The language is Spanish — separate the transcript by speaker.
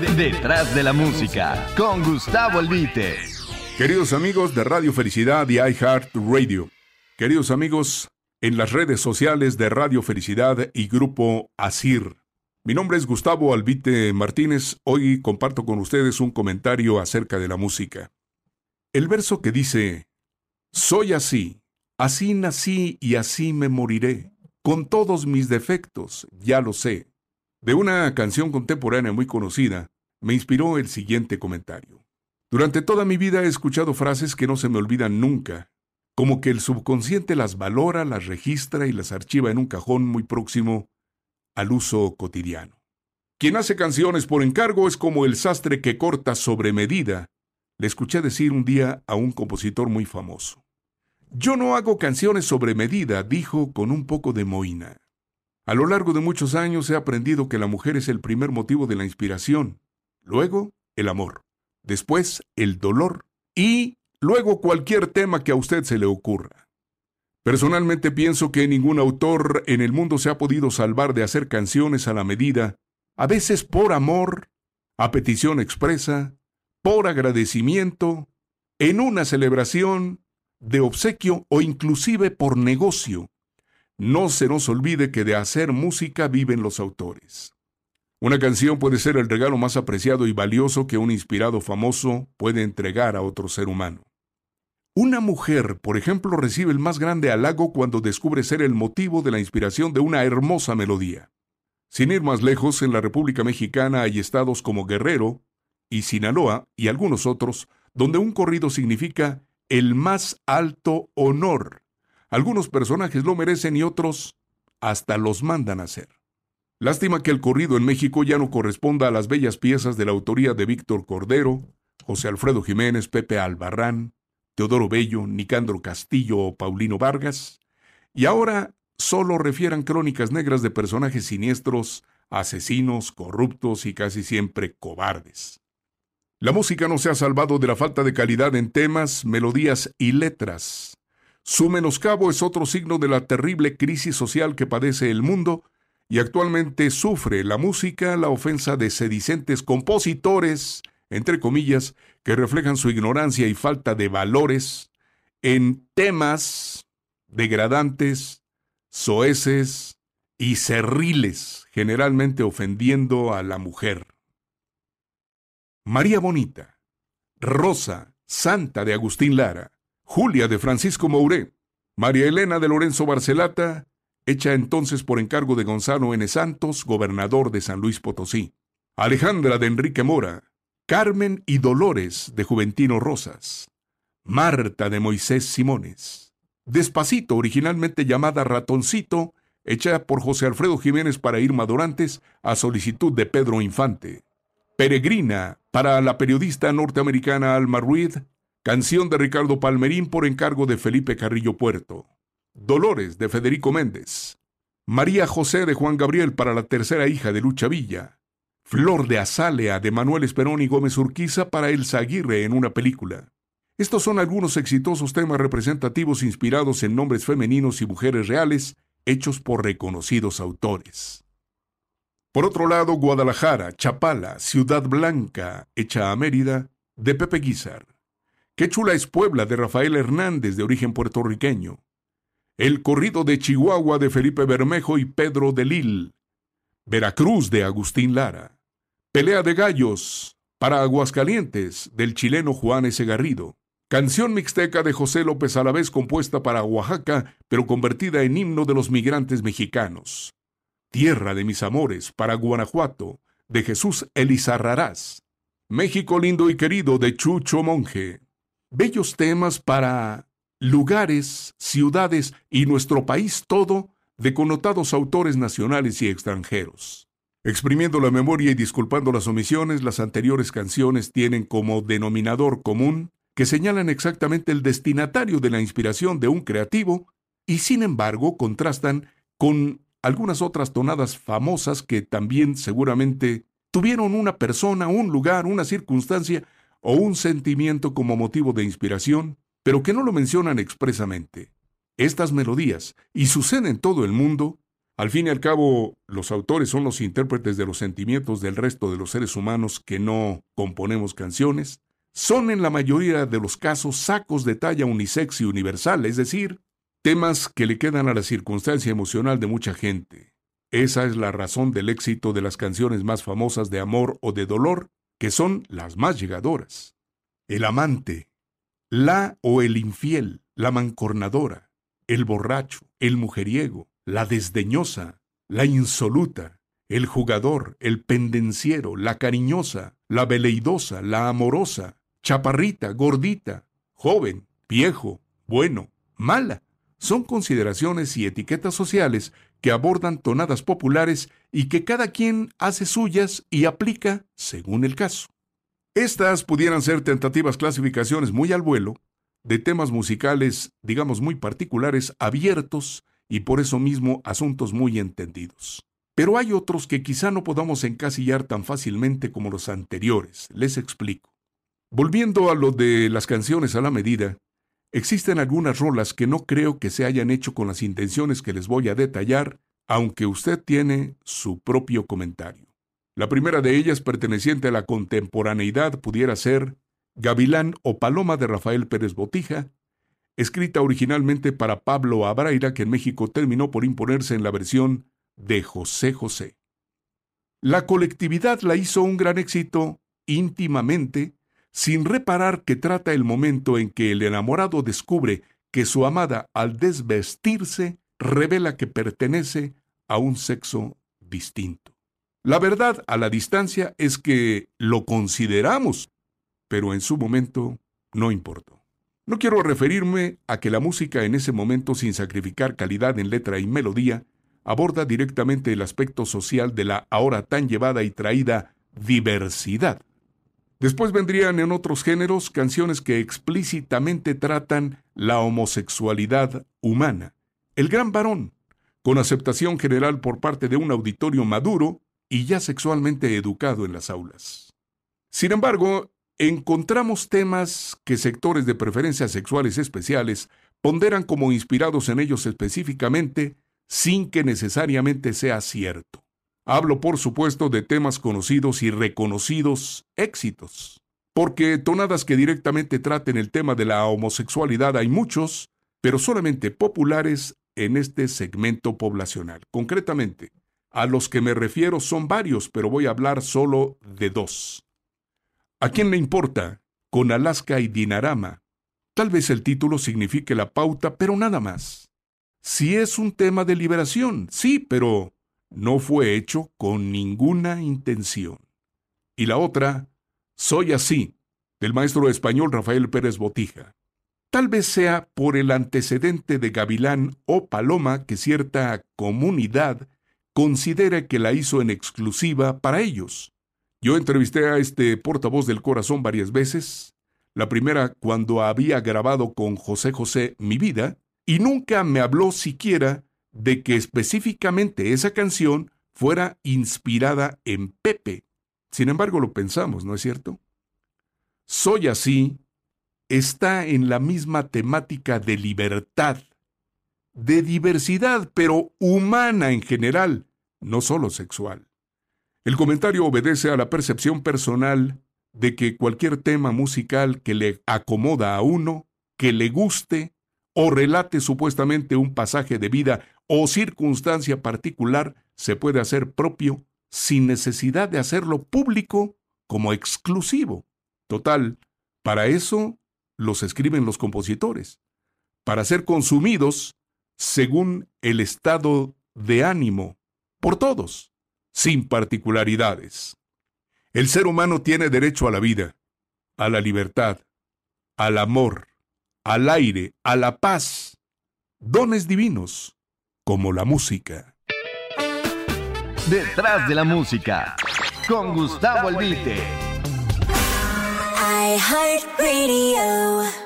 Speaker 1: Detrás de la música, con Gustavo Albite.
Speaker 2: Queridos amigos de Radio Felicidad y iHeart Radio. Queridos amigos en las redes sociales de Radio Felicidad y Grupo ASIR. Mi nombre es Gustavo Albite Martínez. Hoy comparto con ustedes un comentario acerca de la música. El verso que dice, Soy así, así nací y así me moriré, con todos mis defectos, ya lo sé. De una canción contemporánea muy conocida, me inspiró el siguiente comentario. Durante toda mi vida he escuchado frases que no se me olvidan nunca, como que el subconsciente las valora, las registra y las archiva en un cajón muy próximo al uso cotidiano. Quien hace canciones por encargo es como el sastre que corta sobre medida, le escuché decir un día a un compositor muy famoso. Yo no hago canciones sobre medida, dijo con un poco de moina. A lo largo de muchos años he aprendido que la mujer es el primer motivo de la inspiración, luego el amor, después el dolor y luego cualquier tema que a usted se le ocurra. Personalmente pienso que ningún autor en el mundo se ha podido salvar de hacer canciones a la medida, a veces por amor, a petición expresa, por agradecimiento, en una celebración, de obsequio o inclusive por negocio. No se nos olvide que de hacer música viven los autores. Una canción puede ser el regalo más apreciado y valioso que un inspirado famoso puede entregar a otro ser humano. Una mujer, por ejemplo, recibe el más grande halago cuando descubre ser el motivo de la inspiración de una hermosa melodía. Sin ir más lejos, en la República Mexicana hay estados como Guerrero, y Sinaloa y algunos otros, donde un corrido significa el más alto honor. Algunos personajes lo merecen y otros hasta los mandan a hacer. Lástima que el corrido en México ya no corresponda a las bellas piezas de la autoría de Víctor Cordero, José Alfredo Jiménez, Pepe Albarrán, Teodoro Bello, Nicandro Castillo o Paulino Vargas, y ahora solo refieran crónicas negras de personajes siniestros, asesinos, corruptos y casi siempre cobardes. La música no se ha salvado de la falta de calidad en temas, melodías y letras. Su menoscabo es otro signo de la terrible crisis social que padece el mundo y actualmente sufre la música la ofensa de sedicentes compositores, entre comillas, que reflejan su ignorancia y falta de valores en temas degradantes, soeces y cerriles, generalmente ofendiendo a la mujer. María Bonita, Rosa, Santa de Agustín Lara, Julia de Francisco Mouré, María Elena de Lorenzo Barcelata, hecha entonces por encargo de Gonzalo N. Santos, gobernador de San Luis Potosí, Alejandra de Enrique Mora, Carmen y Dolores de Juventino Rosas, Marta de Moisés Simones, Despacito, originalmente llamada Ratoncito, hecha por José Alfredo Jiménez para Irma Dorantes a solicitud de Pedro Infante. Peregrina, para la periodista norteamericana Alma Ruiz, canción de Ricardo Palmerín por encargo de Felipe Carrillo Puerto. Dolores, de Federico Méndez. María José de Juan Gabriel para la tercera hija de Lucha Villa. Flor de Azalea de Manuel Esperón y Gómez Urquiza para Elsa Aguirre en una película. Estos son algunos exitosos temas representativos inspirados en nombres femeninos y mujeres reales, hechos por reconocidos autores. Por otro lado, Guadalajara, Chapala, Ciudad Blanca, hecha a Mérida, de Pepe Guizar. Qué chula es Puebla, de Rafael Hernández, de origen puertorriqueño. El corrido de Chihuahua, de Felipe Bermejo y Pedro de Lil. Veracruz, de Agustín Lara. Pelea de Gallos, para Aguascalientes, del chileno Juan S. Garrido. Canción mixteca de José López Alavés compuesta para Oaxaca, pero convertida en himno de los migrantes mexicanos. Tierra de mis amores, para Guanajuato, de Jesús Elizarrarás. México lindo y querido, de Chucho Monje. Bellos temas para lugares, ciudades y nuestro país todo, de connotados autores nacionales y extranjeros. Exprimiendo la memoria y disculpando las omisiones, las anteriores canciones tienen como denominador común que señalan exactamente el destinatario de la inspiración de un creativo y sin embargo contrastan con algunas otras tonadas famosas que también seguramente tuvieron una persona, un lugar, una circunstancia o un sentimiento como motivo de inspiración, pero que no lo mencionan expresamente. Estas melodías, y sucede en todo el mundo, Al fin y al cabo, los autores son los intérpretes de los sentimientos del resto de los seres humanos que no componemos canciones. Son en la mayoría de los casos sacos de talla unisex y universal, es decir, temas que le quedan a la circunstancia emocional de mucha gente. Esa es la razón del éxito de las canciones más famosas de amor o de dolor, que son las más llegadoras. El amante, la o el infiel, la mancornadora, el borracho, el mujeriego, la desdeñosa, la insoluta, el jugador, el pendenciero, la cariñosa, la veleidosa, la amorosa, chaparrita, gordita, joven, viejo, bueno, mala. Son consideraciones y etiquetas sociales que abordan tonadas populares y que cada quien hace suyas y aplica según el caso. Estas pudieran ser tentativas clasificaciones muy al vuelo de temas musicales, digamos, muy particulares, abiertos y por eso mismo asuntos muy entendidos. Pero hay otros que quizá no podamos encasillar tan fácilmente como los anteriores. Les explico. Volviendo a lo de las canciones a la medida, existen algunas rolas que no creo que se hayan hecho con las intenciones que les voy a detallar, aunque usted tiene su propio comentario. La primera de ellas, perteneciente a la contemporaneidad, pudiera ser Gavilán o Paloma de Rafael Pérez Botija, escrita originalmente para Pablo Abraira, que en México terminó por imponerse en la versión de José José. La colectividad la hizo un gran éxito íntimamente, sin reparar que trata el momento en que el enamorado descubre que su amada, al desvestirse, revela que pertenece a un sexo distinto. La verdad a la distancia es que lo consideramos pero en su momento no importó. No quiero referirme a que la música en ese momento, sin sacrificar calidad en letra y melodía, aborda directamente el aspecto social de la ahora tan llevada y traída diversidad. Después vendrían en otros géneros canciones que explícitamente tratan la homosexualidad humana. El gran varón, con aceptación general por parte de un auditorio maduro y ya sexualmente educado en las aulas. Sin embargo, encontramos temas que sectores de preferencias sexuales especiales ponderan como inspirados en ellos específicamente sin que necesariamente sea cierto. Hablo, por supuesto, de temas conocidos y reconocidos éxitos. Porque tonadas que directamente traten el tema de la homosexualidad hay muchos, pero solamente populares en este segmento poblacional. Concretamente, a los que me refiero son varios, pero voy a hablar solo de dos. ¿A quién le importa? Con Alaska y Dinarama. Tal vez el título signifique la pauta, pero nada más. Si es un tema de liberación, sí, pero no fue hecho con ninguna intención. Y la otra, Soy así, del maestro español Rafael Pérez Botija. Tal vez sea por el antecedente de Gavilán o Paloma que cierta comunidad considera que la hizo en exclusiva para ellos. Yo entrevisté a este portavoz del corazón varias veces, la primera cuando había grabado con José José Mi vida, y nunca me habló siquiera de que específicamente esa canción fuera inspirada en Pepe. Sin embargo, lo pensamos, ¿no es cierto? Soy así está en la misma temática de libertad, de diversidad, pero humana en general, no solo sexual. El comentario obedece a la percepción personal de que cualquier tema musical que le acomoda a uno, que le guste o relate supuestamente un pasaje de vida o circunstancia particular, se puede hacer propio sin necesidad de hacerlo público como exclusivo. Total, para eso los escriben los compositores, para ser consumidos según el estado de ánimo por todos sin particularidades. El ser humano tiene derecho a la vida, a la libertad, al amor, al aire, a la paz, dones divinos, como la música.
Speaker 1: Detrás de la música, con Gustavo Albite.
Speaker 3: I heart radio.